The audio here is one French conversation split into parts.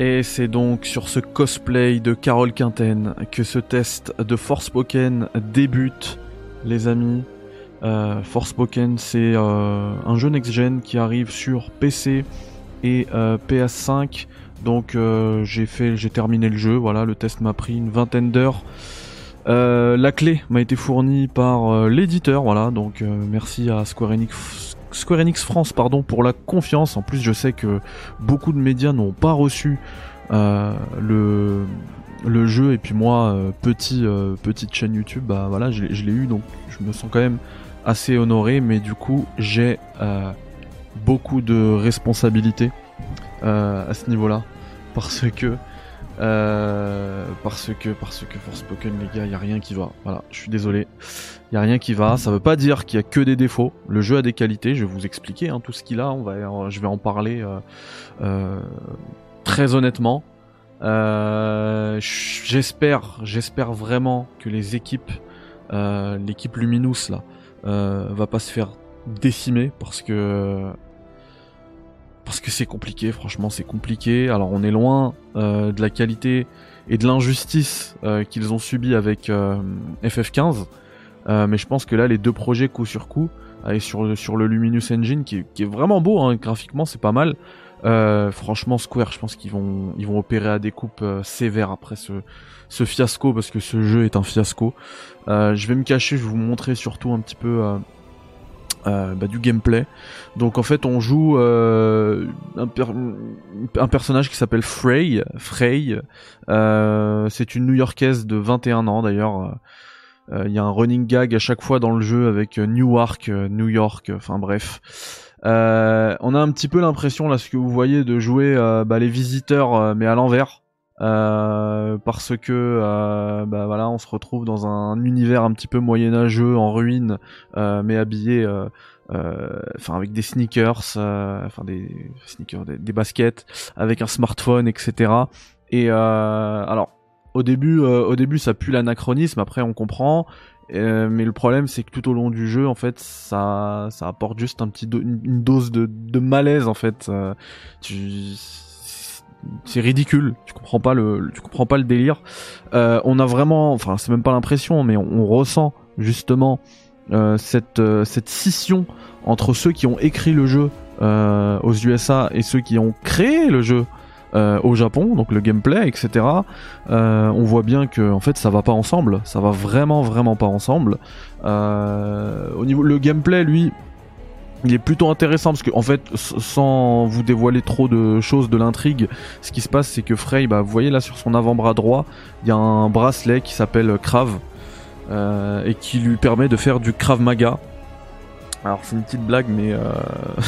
Et c'est donc sur ce cosplay de Carole Quinten que ce test de Forspoken débute, les amis. Euh, Forspoken, c'est euh, un jeu next-gen qui arrive sur PC et euh, PS5. Donc euh, j'ai fait, j'ai terminé le jeu. Voilà, le test m'a pris une vingtaine d'heures. La clé m'a été fournie par l'éditeur. Voilà, donc merci à Square Enix, Square Enix France, pardon, pour la confiance. En plus, je sais que beaucoup de médias n'ont pas reçu euh, le jeu. Et puis moi euh, euh, petite chaîne YouTube bah je, l'ai- je l'ai eu. Donc je me sens quand même assez honoré. Mais du coup j'ai beaucoup de responsabilités à ce niveau là parce que euh, parce que parce que Forspoken les gars y a rien qui va. Voilà je suis désolé. Y a rien qui va. Ça veut pas dire qu'il y a que des défauts. Le jeu a des qualités. Je vais vous expliquer hein, tout ce qu'il a. On va je vais en parler euh, euh, très honnêtement. Euh, j'espère j'espère vraiment que les équipes euh, l'équipe Luminous là euh, va pas se faire décimer parce que parce que c'est compliqué franchement c'est compliqué. Alors on est loin euh, de la qualité et de l'injustice euh, qu'ils ont subi avec euh, FF15 euh, mais je pense que là les deux projets coup sur coup avec sur le, Luminous Engine qui, est- vraiment beau hein, graphiquement c'est pas mal. Franchement Square je pense qu'ils vont opérer à des coupes sévères après ce fiasco parce que ce jeu est un fiasco. Je vais me cacher je vais vous montrer surtout un petit peu euh, bah, du gameplay donc en fait on joue euh, un, per- un personnage qui s'appelle Frey Frey euh, c'est une New-Yorkaise de 21 ans d'ailleurs il y a un running gag à chaque fois dans le jeu avec Newark, New York, enfin bref. On a un petit peu l'impression là, ce que vous voyez, de jouer bah, les visiteurs, mais à l'envers. Euh, parce que euh, bah voilà, on se retrouve dans un univers un petit peu moyenâgeux, en ruine, euh, mais habillé, euh, enfin avec des sneakers, enfin des sneakers, des, baskets, avec un smartphone, etc. Et alors au début, au début, ça pue l'anachronisme. Après, on comprend. Euh, mais le problème, c'est que tout au long du jeu, en fait, ça, ça apporte juste un petit une dose de, de malaise, en fait. Euh, tu- c'est ridicule. Tu comprends pas le, comprends pas le délire. Euh, on a vraiment, enfin, c'est même pas l'impression, mais on, ressent justement euh, cette, euh, cette scission entre ceux qui ont écrit le jeu aux USA et ceux qui ont créé le jeu au Japon, donc le gameplay, etc. On voit bien que en fait ça va pas ensemble, ça va vraiment vraiment pas ensemble. Au niveau le gameplay, lui, il est plutôt intéressant parce que en fait, sans vous dévoiler trop de choses de l'intrigue, ce qui se passe c'est que Frey, bah, vous voyez là sur son avant-bras droit, il y a un bracelet qui s'appelle Krav euh, et qui lui permet de faire du Krav Maga. Alors c'est une petite blague, mais euh,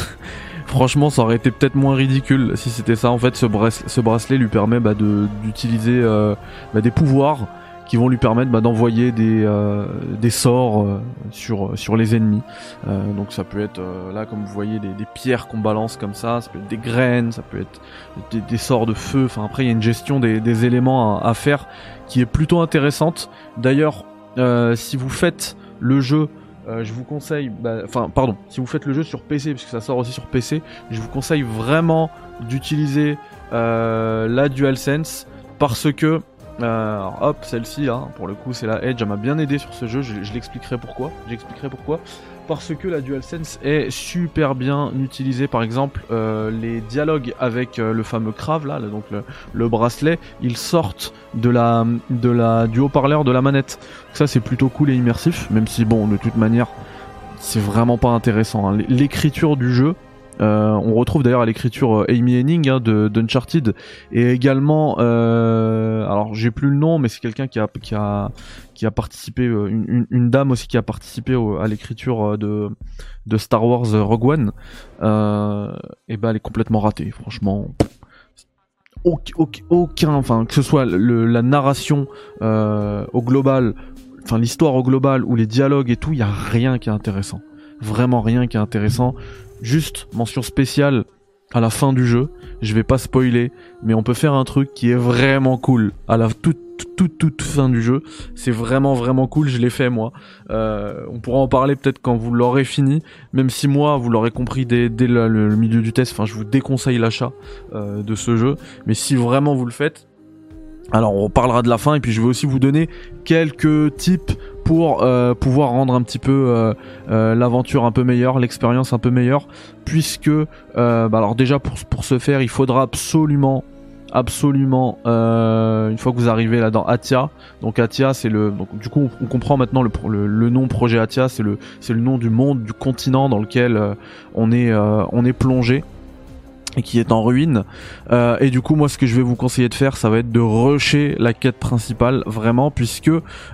franchement ça aurait été peut-être moins ridicule si c'était ça. En fait, ce, bracelet, ce bracelet lui permet bah, de d'utiliser euh, bah, des pouvoirs qui vont lui permettre bah, d'envoyer des, euh, sorts euh, sur, sur les ennemis. Euh, donc ça peut être euh, là comme vous voyez des, pierres qu'on balance comme ça, ça peut être des graines, ça peut être des, sorts de feu. Enfin après il y a une gestion des, éléments à, faire qui est plutôt intéressante. D'ailleurs euh, si vous faites le jeu euh, je vous conseille, bah, enfin pardon, si vous faites le jeu sur PC, parce que ça sort aussi sur PC, je vous conseille vraiment d'utiliser euh, la DualSense parce que euh, hop, celle-ci là, pour le coup c'est la Edge, elle m'a bien aidé sur ce jeu, je, l'expliquerai pourquoi, j'expliquerai pourquoi. Parce que la DualSense est super bien utilisée, par exemple, euh, les dialogues avec euh, le fameux Krav là, donc le, le bracelet, ils sortent de la, de la, du haut-parleur de la manette. Ça c'est plutôt cool et immersif, même si bon, de toute manière, c'est vraiment pas intéressant. hein. L'écriture du jeu, euh, on retrouve d'ailleurs à l'écriture euh, Amy Henning hein, de d'Uncharted et également, euh, alors j'ai plus le nom, mais c'est quelqu'un qui a qui a qui a participé, une, une- dame aussi qui a participé à l'écriture de de Star Wars Rogue One. Et ben elle est complètement ratée, franchement. Auc- auc- aucun, enfin que ce soit le- la narration au global, enfin l'histoire au global ou les dialogues et tout, il y a rien qui est intéressant. Vraiment rien qui est intéressant. Juste mention spéciale à la fin du jeu. Je vais pas spoiler, mais on peut faire un truc qui est vraiment cool à la toute toute toute fin du jeu. C'est vraiment vraiment cool. Je l'ai fait moi. Euh, on pourra en parler peut-être quand vous l'aurez fini. Même si moi, vous l'aurez compris dès, le, milieu du test. Enfin, je vous déconseille l'achat euh, de ce jeu. Mais si vraiment vous le faites, alors on parlera de la fin et puis je vais aussi vous donner quelques tips pour euh, pouvoir rendre un petit peu euh, euh, l'aventure un peu meilleure, l'expérience un peu meilleure, puisque bah alors déjà pour ce faire il faudra absolument absolument une fois que vous arrivez là dans Atia donc Atia c'est le du coup on, comprend maintenant le, nom projet Atia c'est le c'est le nom du monde du continent dans lequel on est on est plongé et qui est en ruine. Euh, et du coup, moi, ce que je vais vous conseiller de faire, ça va être de rusher la quête principale, vraiment, puisque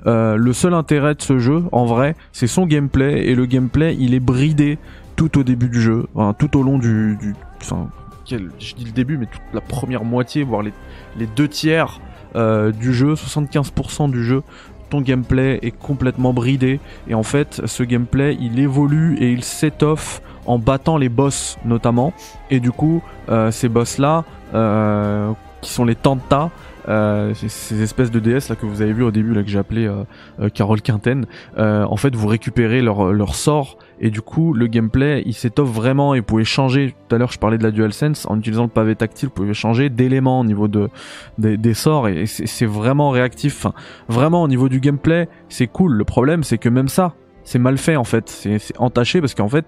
euh, le seul intérêt de ce jeu, en vrai, c'est son gameplay, et le gameplay, il est bridé tout au début du jeu, enfin, tout au long du, du enfin, je dis le début, mais toute la première moitié, voire les, les deux tiers euh, du jeu, 75% du jeu, ton gameplay est complètement bridé, et en fait, ce gameplay, il évolue et il s'étoffe en battant les boss notamment. Et du coup, euh, ces boss là, euh, qui sont les Tanta, euh, ces espèces de déesses là que vous avez vu au début là que j'ai appelé Carole Quinten, en fait vous récupérez leur, leur sort et du coup le gameplay il s'étoffe vraiment et vous pouvez changer. Tout à l'heure je parlais de la DualSense en utilisant le pavé tactile, vous pouvez changer d'éléments au niveau de des, sorts et, c'est vraiment réactif. Enfin, vraiment au niveau du gameplay c'est cool. Le problème c'est que même ça c'est mal fait en fait, c'est entaché parce qu'en fait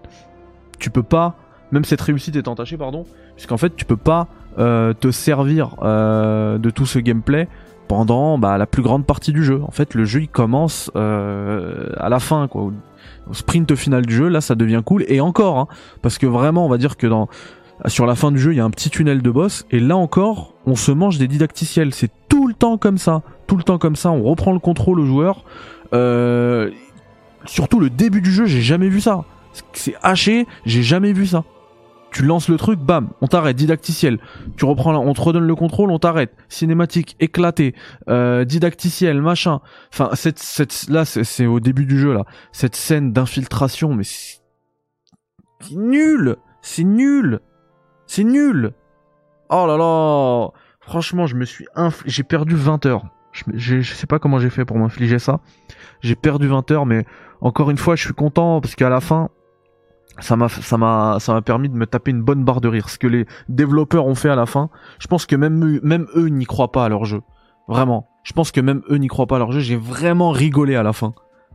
tu peux pas, même cette réussite est entachée, pardon, puisqu'en fait tu peux pas euh, te servir euh, de tout ce gameplay pendant bah, la plus grande partie du jeu. En fait, le jeu il commence euh, à la fin, quoi. Au sprint final du jeu, là ça devient cool. Et encore, hein, parce que vraiment, on va dire que dans sur la fin du jeu, il y a un petit tunnel de boss, et là encore, on se mange des didacticiels. C'est tout le temps comme ça, tout le temps comme ça. On reprend le contrôle au joueur. surtout le début du jeu, j'ai jamais vu ça. C'est haché, j'ai jamais vu ça. Tu lances le truc, bam, on t'arrête, didacticiel. Tu reprends, on te redonne le contrôle, on t'arrête. Cinématique, éclaté, euh, didacticiel, machin. Enfin, cette, cette, là, c'est au début du jeu là. Cette scène d'infiltration, mais c'est nul, c'est nul, c'est nul. Oh là là, franchement, je me suis j'ai perdu 20 heures. Je, je sais pas comment j'ai fait pour m'infliger ça. J'ai perdu 20 heures, mais encore une fois, je suis content parce qu'à la fin, ça m'a permis de me taper une bonne barre de rire. Ce que les développeurs ont fait à la fin je pense que même eux, n'y croient pas à leur jeu. Vraiment. Je pense que même eux n'y croient pas à leur jeu. J'ai vraiment rigolé à la fin.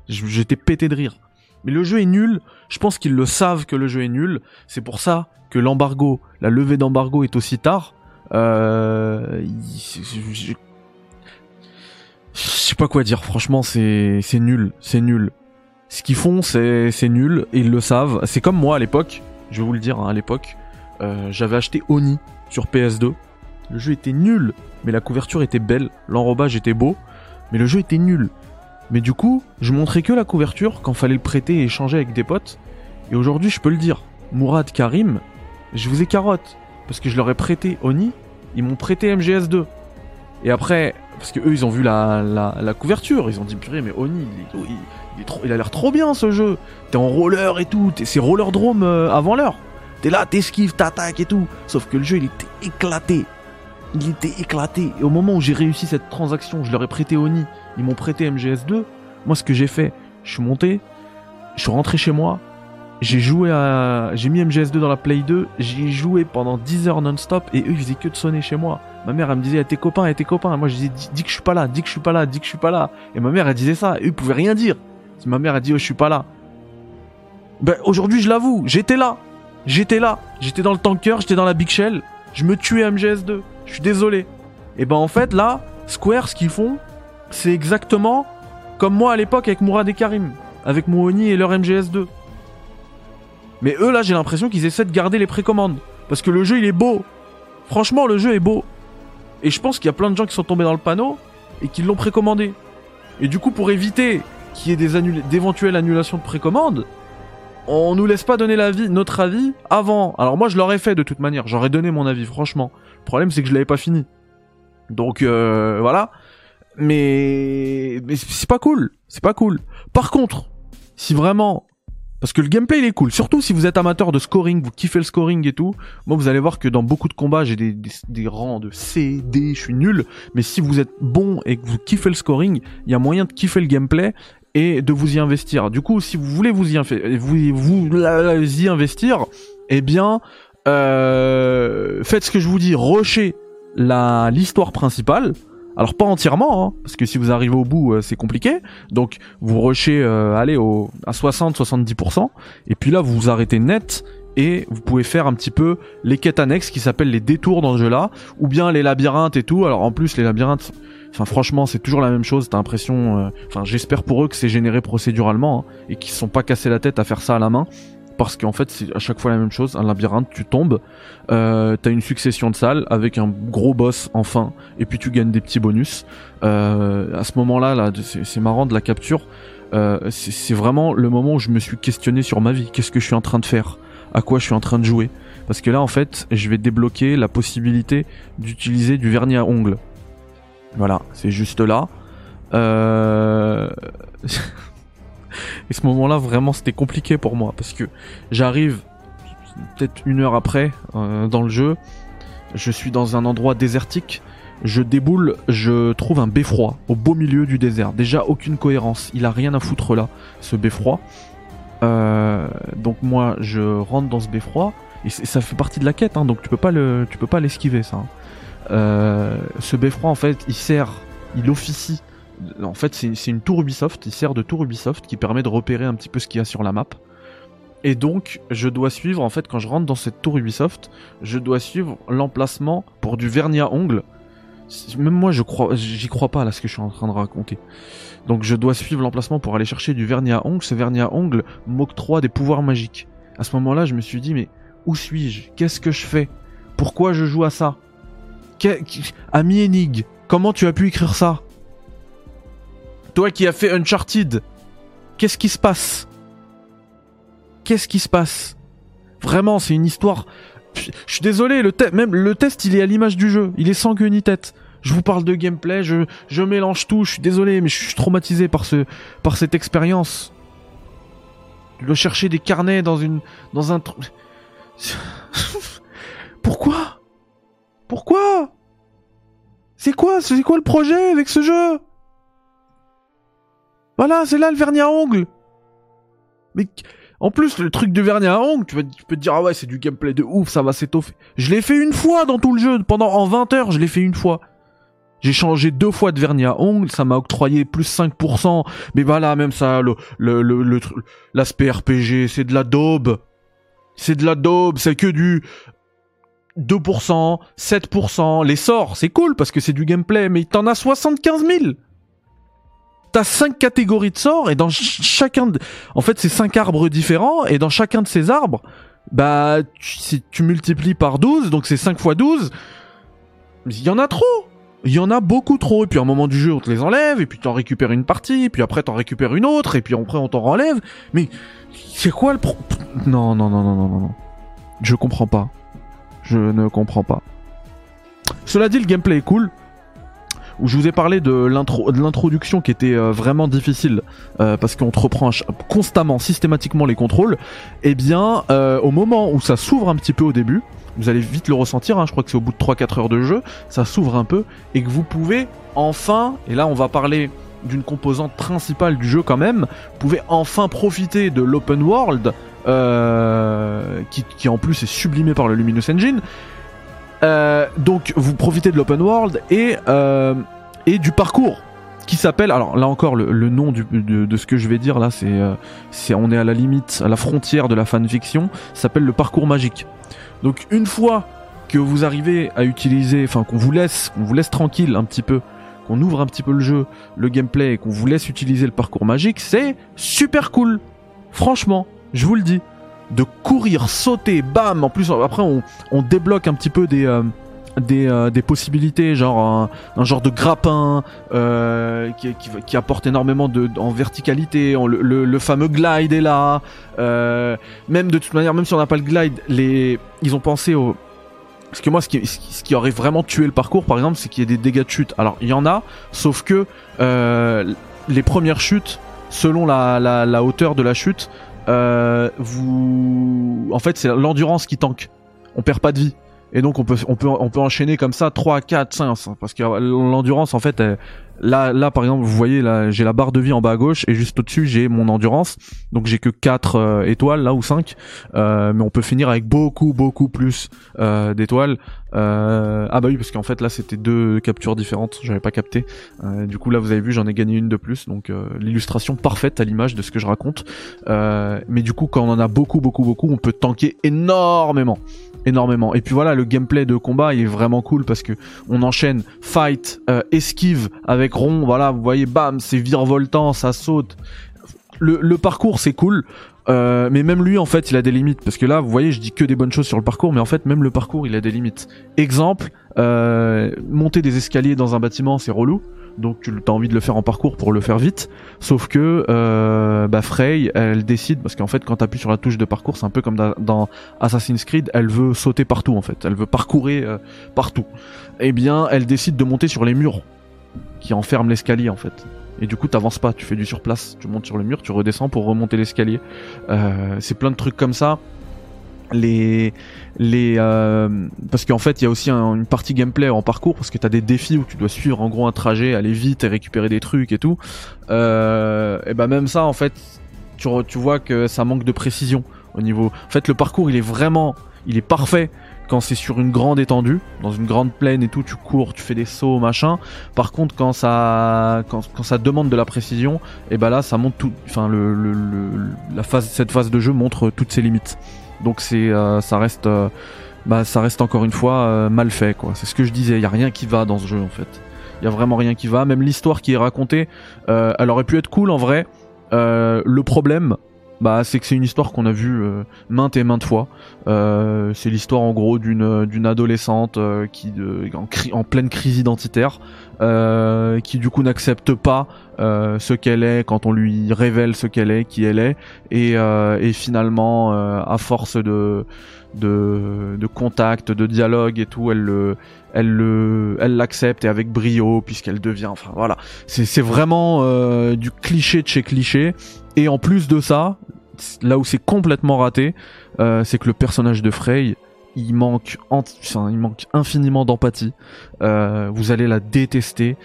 J'étais pété de rire. Mais le jeu est nul. Je pense qu'ils le savent que le jeu est nul. C'est pour ça que l'embargo la levée d'embargo est aussi tard. Euh, je sais pas quoi dire. Franchement c'est nul. C'est nul ce qu'ils font, c'est nul, ils le savent. C'est comme moi à l'époque, je vais vous le dire, hein, à l'époque, euh, j'avais acheté Oni sur PS2. Le jeu était nul, mais la couverture était belle, l'enrobage était beau, mais le jeu était nul. Mais du coup, je montrais que la couverture quand fallait le prêter et échanger avec des potes. Et aujourd'hui, je peux le dire, Mourad Karim, je vous ai carotte. Parce que je leur ai prêté Oni, ils m'ont prêté MGS2. Et après, parce que eux, ils ont vu la, la, couverture, ils ont dit purée, mais Oni, il, il, il, a l'air trop bien ce jeu. T'es en roller et tout, c'est roller drone euh, avant l'heure. T'es là, t'esquives, t'attaques et tout. Sauf que le jeu, il était éclaté. Il était éclaté. Et au moment où j'ai réussi cette transaction, je leur ai prêté Oni, ils m'ont prêté MGS2. Moi, ce que j'ai fait, je suis monté, je suis rentré chez moi, j'ai joué à. J'ai mis MGS2 dans la Play 2, j'ai joué pendant 10 heures non-stop et eux ils faisaient que de sonner chez moi. Ma mère elle me disait, tes copains, tes copains. Moi je disais, dis, que je suis pas là, dis que je suis pas là, dis que je suis pas là. Et ma mère elle disait ça, et eux ils pouvaient rien dire. Si ma mère a dit oh je suis pas là. Ben aujourd'hui je l'avoue, j'étais là. J'étais là. J'étais dans le tanker, j'étais dans la Big Shell. Je me tuais MGS2. Je suis désolé. Et ben en fait là, Square ce qu'ils font, c'est exactement comme moi à l'époque avec Mourad et Karim. Avec mon Oni et leur MGS2. Mais eux là j'ai l'impression qu'ils essaient de garder les précommandes. Parce que le jeu il est beau. Franchement le jeu est beau. Et je pense qu'il y a plein de gens qui sont tombés dans le panneau et qui l'ont précommandé. Et du coup pour éviter qu'il y ait d'éventuelles annulations de précommande, on nous laisse pas donner notre avis avant. Alors moi je l'aurais fait de toute manière, j'aurais donné mon avis franchement. Le problème c'est que je l'avais pas fini. Donc euh, voilà. Mais mais c'est pas cool, c'est pas cool. Par contre, si vraiment Parce que le gameplay il est cool, surtout si vous êtes amateur de scoring, vous kiffez le scoring et tout. Moi vous allez voir que dans beaucoup de combats j'ai des, des, rangs de C, D, je suis nul. Mais si vous êtes bon et que vous kiffez le scoring, il y a moyen de kiffer le gameplay et de vous y investir. Du coup, si vous voulez vous y, vous, investir, eh bien, euh, faites ce que je vous dis, rushez l'histoire principale. Alors pas entièrement, hein, parce que si vous arrivez au bout, euh, c'est compliqué. Donc vous rushez, euh, allez à 60-70%, et puis là vous vous arrêtez net, et vous pouvez faire un petit peu les quêtes annexes qui s'appellent les détours dans ce jeu-là, ou bien les labyrinthes et tout. Alors en plus les labyrinthes, enfin franchement c'est toujours la même chose. T'as l'impression, euh, enfin j'espère pour eux que c'est généré procéduralement hein, et qu'ils se sont pas cassés la tête à faire ça à la main parce qu'en fait c'est à chaque fois la même chose, un labyrinthe, tu tombes, euh, t'as une succession de salles avec un gros boss enfin, et puis tu gagnes des petits bonus. Euh, à ce moment-là, là, c'est marrant de la capture, euh, c'est vraiment le moment où je me suis questionné sur ma vie, qu'est-ce que je suis en train de faire, à quoi je suis en train de jouer? Parce que là en fait, je vais débloquer la possibilité d'utiliser du vernis à ongles. Voilà, c'est juste là. Euh... Et ce moment-là, vraiment, c'était compliqué pour moi parce que j'arrive peut-être une heure après euh, dans le jeu. Je suis dans un endroit désertique. Je déboule, je trouve un beffroi au beau milieu du désert. Déjà aucune cohérence. Il a rien à foutre là, ce beffroi. Euh, donc moi, je rentre dans ce beffroi et ça fait partie de la quête. Hein, donc tu peux pas le, l'esquiver ça. Hein. Euh, ce beffroi, en fait, il sert, il officie en fait, c'est une tour Ubisoft, il sert de tour Ubisoft qui permet de repérer un petit peu ce qu'il y a sur la map. Et donc, je dois suivre, en fait, quand je rentre dans cette tour Ubisoft, je dois suivre l'emplacement pour du vernis à ongles. Même moi, je crois, j'y crois pas là ce que je suis en train de raconter. Donc, je dois suivre l'emplacement pour aller chercher du vernis à ongles. Ce vernis à ongles m'octroie des pouvoirs magiques. À ce moment-là, je me suis dit, mais où suis-je? Qu'est-ce que je fais? Pourquoi je joue à ça? Ami Enig, comment tu as pu écrire ça? Toi qui as fait Uncharted, qu'est-ce qui se passe? Qu'est-ce qui se passe? Vraiment, c'est une histoire. Je suis désolé, le même le test, il est à l'image du jeu. Il est sans queue ni tête. Je vous parle de gameplay, je, je mélange tout. Je suis désolé, mais je suis traumatisé par ce, par cette expérience. De chercher des carnets dans une, dans un. Pourquoi? Pourquoi? C'est quoi, c'est quoi le projet avec ce jeu? Voilà, c'est là le vernis à ongles. Mais en plus, le truc de vernis à ongles, tu, peux te dire, ah ouais, c'est du gameplay de ouf, ça va s'étoffer. Je l'ai fait une fois dans tout le jeu. Pendant en 20 heures, je l'ai fait une fois. J'ai changé deux fois de vernis à ongles, ça m'a octroyé plus 5%. Mais voilà, même ça, le, le, le, l'aspect RPG, c'est de la daube. C'est de la daube, c'est que du 2%, 7%. Les sorts, c'est cool parce que c'est du gameplay, mais t'en as 75 000 t'as cinq catégories de sorts et dans chacun de... en fait c'est cinq arbres différents et dans chacun de ces arbres bah si tu multiplies par 12 donc c'est 5 fois 12 il y en a trop. Il y en a beaucoup trop et puis à un moment du jeu on te les enlève et puis t'en récupères une partie et puis après t'en récupères une autre et puis après on t'en relève. Mais c'est quoi le pro non non non non non non non. Je comprends pas. Je ne comprends pas. Cela dit le gameplay est cool où je vous ai parlé de l'introduction qui était euh, vraiment difficile euh, parce qu'on te reprend constamment, systématiquement les contrôles, eh bien euh, au moment où ça s'ouvre un petit peu au début, vous allez vite le ressentir, hein, je crois que c'est au bout de 3-4 heures de jeu, ça s'ouvre un peu et que vous pouvez enfin, et là on va parler d'une composante principale du jeu quand même, vous pouvez enfin profiter de l'open world qui, qui en plus est sublimé par le Luminous Engine euh, donc vous profitez de l'open world et, euh, et du parcours qui s'appelle alors là encore le, nom de, ce que je vais dire là c'est euh, c'est on est à la limite à la frontière de la fanfiction s'appelle le parcours magique. Donc une fois que vous arrivez à utiliser enfin qu'on vous laisse qu'on vous laisse tranquille un petit peu qu'on ouvre un petit peu le jeu le gameplay et qu'on vous laisse utiliser le parcours magique c'est super cool. Franchement je vous le dis de courir, sauter, bam. En plus, après, on, débloque un petit peu des euh, euh, possibilités, genre un, genre de grappin euh, qui, apporte énormément en verticalité. le, fameux glide est là. Même de toute manière, même si on n'a pas le glide, ils ont pensé au. Parce que moi, ce qui, ce aurait vraiment tué le parcours, par exemple, c'est qu'il y ait des dégâts de chute. Alors, il y en a, sauf que les premières chutes, selon la, hauteur de la chute, vous, en fait, c'est l'endurance qui tank. On perd pas de vie. Et donc on peut on peut on peut enchaîner comme ça 3 4 5 parce que l'endurance en fait là là par exemple vous voyez là j'ai la barre de vie en bas à gauche et juste au-dessus j'ai mon endurance. Donc j'ai que 4 euh, étoiles là ou 5 euh, mais on peut finir avec beaucoup beaucoup plus euh, d'étoiles. Euh, ah bah oui parce qu'en fait là c'était deux captures différentes, j'avais pas capté. Euh, du coup là vous avez vu j'en ai gagné une de plus donc l'illustration parfaite à l'image de ce que je raconte. mais du coup quand on en a beaucoup beaucoup beaucoup on peut tanker énormément énormément. Et puis voilà, le gameplay de combat il est vraiment cool parce que on enchaîne fight, euh, esquive avec rond. Voilà, vous voyez, bam, c'est virevoltant, ça saute. Le, le parcours c'est cool. Euh, mais même lui en fait il a des limites parce que là vous voyez je dis que des bonnes choses sur le parcours mais en fait même le parcours il a des limites. Exemple, euh, monter des escaliers dans un bâtiment c'est relou donc tu as envie de le faire en parcours pour le faire vite. Sauf que euh, bah Frey, elle décide parce qu'en fait quand tu appuies sur la touche de parcours, c'est un peu comme dans, Assassin's Creed, elle veut sauter partout en fait, elle veut parcourir euh, partout. Eh bien, elle décide de monter sur les murs qui enferment l'escalier en fait. Et du coup, t'avances pas, tu fais du surplace, tu montes sur le mur, tu redescends pour remonter l'escalier. Euh, c'est plein de trucs comme ça les les euh, parce qu'en fait il y a aussi une partie gameplay en parcours parce que t'as des défis où tu dois suivre en gros un trajet aller vite et récupérer des trucs et tout euh, et ben même ça en fait tu, tu vois que ça manque de précision au niveau en fait le parcours il est vraiment il est parfait quand c'est sur une grande étendue, dans une grande plaine et tout, tu cours, tu fais des sauts, machin. Par contre, quand ça, quand, quand ça demande de la précision, et ben là, ça montre tout, enfin le, le, la phase, cette phase de jeu montre toutes ses limites. Donc c'est, euh, ça reste, euh, bah, ça reste encore une fois euh, mal fait quoi. C'est ce que je disais. Il y a rien qui va dans ce jeu en fait. Il y a vraiment rien qui va. Même l'histoire qui est racontée, elle aurait pu être cool en vrai. le problème, bah, c'est que c'est une histoire qu'on a vue maintes et maintes fois. c'est l'histoire en gros d'une d'une adolescente qui en, en, pleine crise identitaire, qui du coup n'accepte pas euh, ce qu'elle est quand on lui révèle ce qu'elle est, qui elle est, et, euh, et finalement, euh, à force de, de, de contact, de dialogue et tout, elle le, elle le, elle l'accepte et avec brio puisqu'elle devient, enfin voilà, c'est vraiment euh, du cliché de chez cliché. Et en plus de ça, là où c'est complètement raté, euh, c'est que le personnage de Frey, il manque, il manque infiniment d'empathie. Euh, vous allez la détester.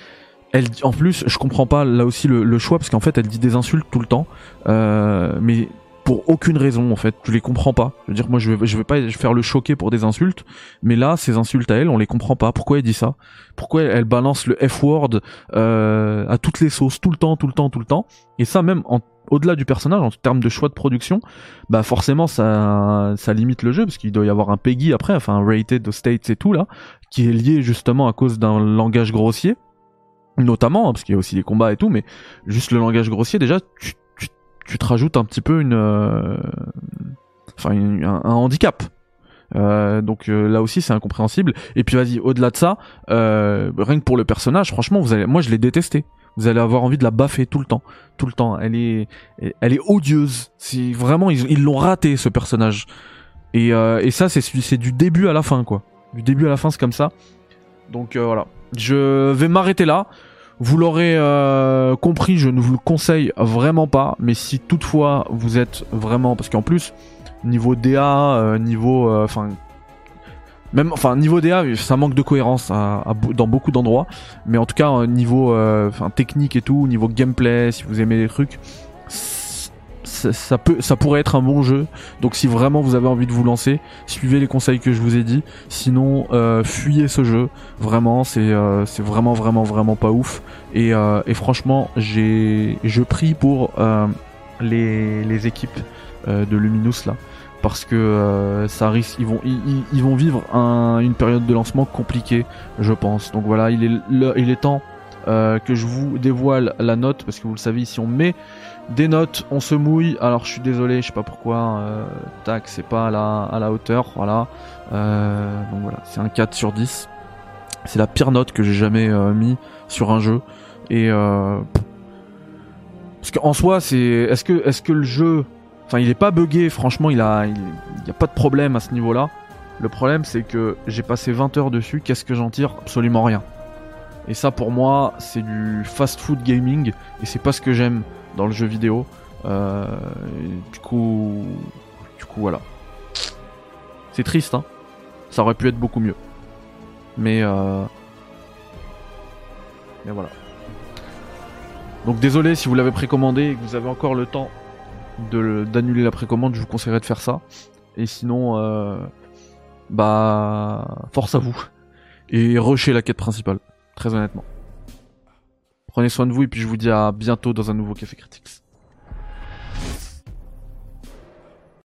Elle en plus je comprends pas là aussi le, choix parce qu'en fait elle dit des insultes tout le temps. Euh, mais pour aucune raison en fait. Tu les comprends pas. Je veux dire moi je vais je vais pas faire le choquer pour des insultes. Mais là ces insultes à elle on les comprend pas. Pourquoi elle dit ça? Pourquoi elle, balance le F word à toutes les sauces tout le temps tout le temps tout le temps? Et ça même en au-delà du personnage, en termes de choix de production, bah forcément ça, limite le jeu parce qu'il doit y avoir un Peggy après, enfin un rated States et tout là, qui est lié justement à cause d'un langage grossier notamment, hein, parce qu'il y a aussi des combats et tout, mais juste le langage grossier, déjà, tu, tu, te rajoutes un petit peu une, euh, un, handicap. Euh, donc euh, là aussi c'est incompréhensible. Et puis vas-y, au-delà de ça, rien que pour le personnage, franchement, vous allez, moi je l'ai détesté. Vous allez avoir envie de la baffer tout le temps, tout le temps. Elle est, elle est odieuse. C'est vraiment, ils l'ont raté ce personnage. Et, et ça c'est du début à la fin quoi. Du début à la fin c'est comme ça. Donc voilà. Je vais m'arrêter là. Vous l'aurez euh, compris, je ne vous le conseille vraiment pas, mais si toutefois vous êtes vraiment, parce qu'en plus niveau DA, euh, niveau, euh, enfin même, enfin niveau DA, ça manque de cohérence dans beaucoup d'endroits, mais en tout cas niveau, enfin technique et tout, niveau gameplay, si vous aimez les trucs, ça, peut, ça pourrait être un bon jeu. Donc si vraiment vous avez envie de vous lancer, suivez les conseils que je vous ai dit. Sinon, euh, fuyez ce jeu. Vraiment, c'est euh, c'est vraiment vraiment vraiment pas ouf. Et, euh, et franchement, j'ai je prie pour les, les équipes de Luminous là parce que ça risque, ils vont, vivre un, une période de lancement compliquée, je pense. Donc voilà, il est, il est temps que je vous dévoile la note parce que vous le savez ici on met des notes, on se mouille. Alors je suis désolé, je sais pas pourquoi. Euh, tac, c'est pas à la, à la hauteur. Voilà. Euh, donc voilà, c'est un 4 sur 10. C'est la pire note que j'ai jamais euh, mis sur un jeu. Et euh, parce qu'en soi, c'est est-ce que est-ce que le jeu, enfin, il est pas buggé. Franchement, il a, il, a pas de problème à ce niveau-là. Le problème, c'est que j'ai passé 20 heures dessus. Qu'est-ce que j'en tire? Absolument rien. Et ça, pour moi, c'est du fast-food gaming. Et c'est pas ce que j'aime dans le jeu vidéo. Euh, du coup, du coup voilà. C'est triste, hein. Ça aurait pu être beaucoup mieux. Mais euh... mais voilà. Donc désolé si vous l'avez précommandé et que vous avez encore le temps d'annuler la précommande, je vous conseillerais de faire ça. Et sinon, euh, bah, force à vous. Et rushez la quête principale, très honnêtement. Prenez soin de vous et puis je vous dis à bientôt dans un nouveau Café Critics.